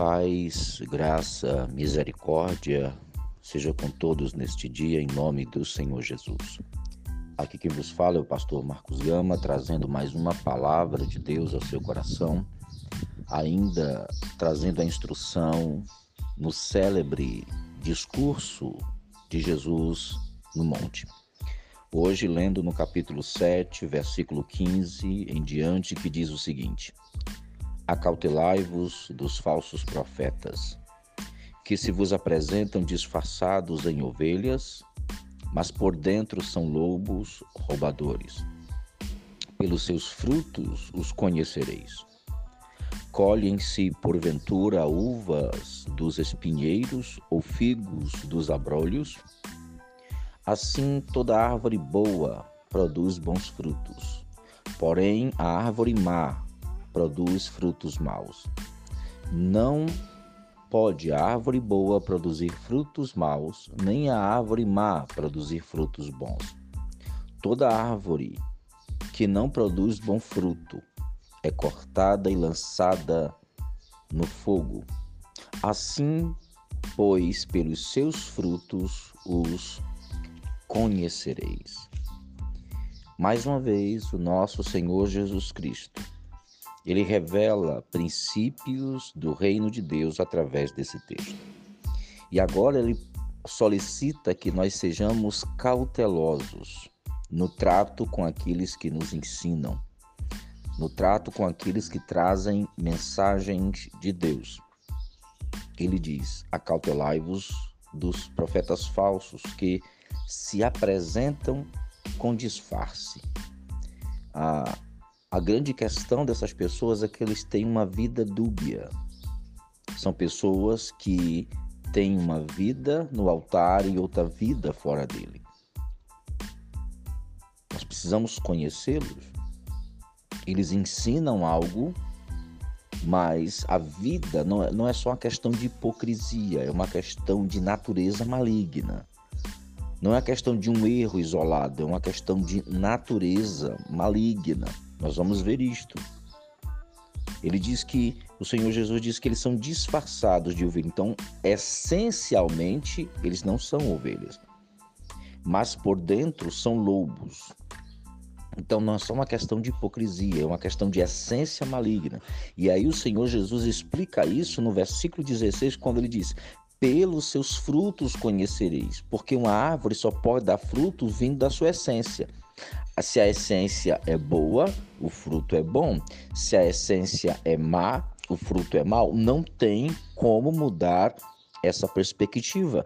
Paz, graça, misericórdia seja com todos neste dia, em nome do Senhor Jesus. Aqui quem vos fala é o pastor Marcos Gama, trazendo mais uma palavra de Deus ao seu coração, ainda trazendo a instrução no célebre discurso de Jesus no monte. Hoje, lendo no capítulo 7, versículo 15 em diante, que diz o seguinte: Acautelai-vos dos falsos profetas, que se vos apresentam disfarçados em ovelhas, mas por dentro são lobos roubadores. Pelos seus frutos os conhecereis. Colhem-se, porventura, uvas dos espinheiros ou figos dos abrolhos? Assim, toda árvore boa produz bons frutos, porém a árvore má produz frutos maus. Não pode a árvore boa produzir frutos maus, nem a árvore má produzir frutos bons. Toda árvore que não produz bom fruto é cortada e lançada no fogo. Assim, pois, pelos seus frutos os conhecereis. Mais uma vez, o nosso Senhor Jesus Cristo ele revela princípios do reino de Deus através desse texto. E agora ele solicita que nós sejamos cautelosos no trato com aqueles que nos ensinam, no trato com aqueles que trazem mensagens de Deus. Ele diz: Acautelai-vos dos profetas falsos que se apresentam com disfarce. Ah, a grande questão dessas pessoas é que eles têm uma vida dúbia. São pessoas que têm uma vida no altar e outra vida fora dele. Nós precisamos conhecê-los. Eles ensinam algo, mas a vida não é, não é só uma questão de hipocrisia, é uma questão de natureza maligna. Não é questão de um erro isolado, é uma questão de natureza maligna. Nós vamos ver isto. Ele diz que o Senhor Jesus diz que eles são disfarçados de ovelha. Então, essencialmente, eles não são ovelhas, mas por dentro são lobos. Então, não é só uma questão de hipocrisia, é uma questão de essência maligna. E aí, o Senhor Jesus explica isso no versículo 16, quando ele diz: Pelos seus frutos conhecereis, porque uma árvore só pode dar fruto vindo da sua essência. Se a essência é boa, o fruto é bom. Se a essência é má, o fruto é mau. Não tem como mudar essa perspectiva.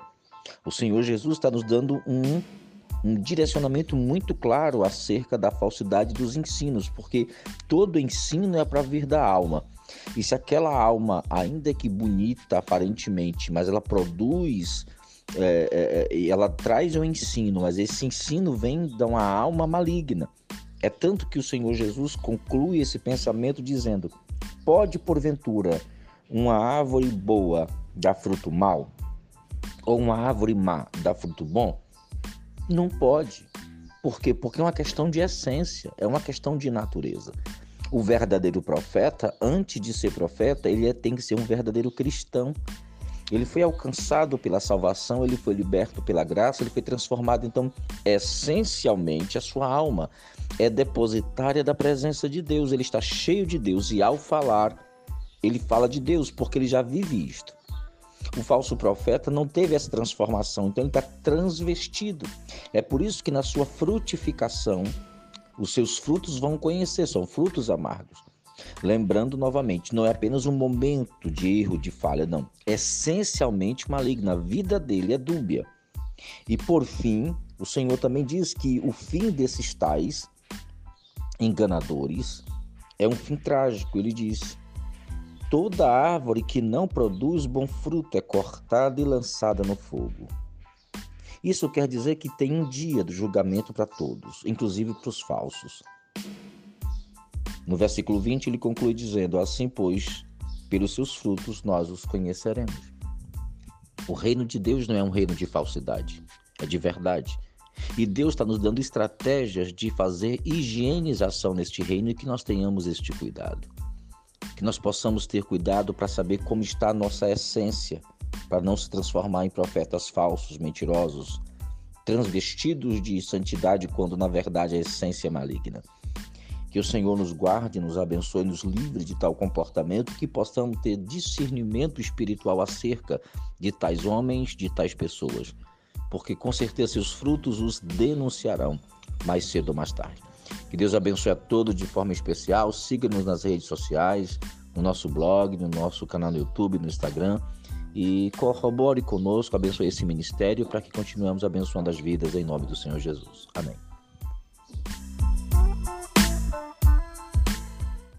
O Senhor Jesus está nos dando um, um direcionamento muito claro acerca da falsidade dos ensinos, porque todo ensino é para vir da alma. E se aquela alma, ainda que bonita aparentemente, mas ela produz é, é, é ela traz um ensino, mas esse ensino vem de uma alma maligna. É tanto que o Senhor Jesus conclui esse pensamento dizendo: pode porventura uma árvore boa dar fruto mal? Ou uma árvore má dar fruto bom? Não pode. Por quê? Porque é uma questão de essência, é uma questão de natureza. O verdadeiro profeta, antes de ser profeta, ele é, tem que ser um verdadeiro cristão. Ele foi alcançado pela salvação, ele foi liberto pela graça, ele foi transformado. Então, essencialmente, a sua alma é depositária da presença de Deus. Ele está cheio de Deus e, ao falar, ele fala de Deus, porque ele já vive isto. O falso profeta não teve essa transformação, então ele está transvestido. É por isso que na sua frutificação, os seus frutos vão conhecer, são frutos amargos. Lembrando novamente, não é apenas um momento de erro, de falha, não. Essencialmente maligna. A vida dele é dúbia. E por fim, o Senhor também diz que o fim desses tais enganadores é um fim trágico. Ele diz: toda árvore que não produz bom fruto é cortada e lançada no fogo. Isso quer dizer que tem um dia do julgamento para todos, inclusive para os falsos. No versículo 20, ele conclui dizendo: Assim, pois, pelos seus frutos nós os conheceremos. O reino de Deus não é um reino de falsidade, é de verdade. E Deus está nos dando estratégias de fazer higienização neste reino e que nós tenhamos este cuidado. que nós possamos ter cuidado para saber como está a nossa essência, para não se transformar em profetas falsos, mentirosos, transvestidos de santidade quando na verdade a essência é maligna. Que o Senhor nos guarde, nos abençoe, nos livre de tal comportamento, que possamos ter discernimento espiritual acerca de tais homens, de tais pessoas, porque com certeza seus frutos os denunciarão mais cedo ou mais tarde. Que Deus abençoe a todos de forma especial. Siga-nos nas redes sociais, no nosso blog, no nosso canal no YouTube, no Instagram. E corrobore conosco, abençoe esse ministério para que continuemos abençoando as vidas em nome do Senhor Jesus. Amém.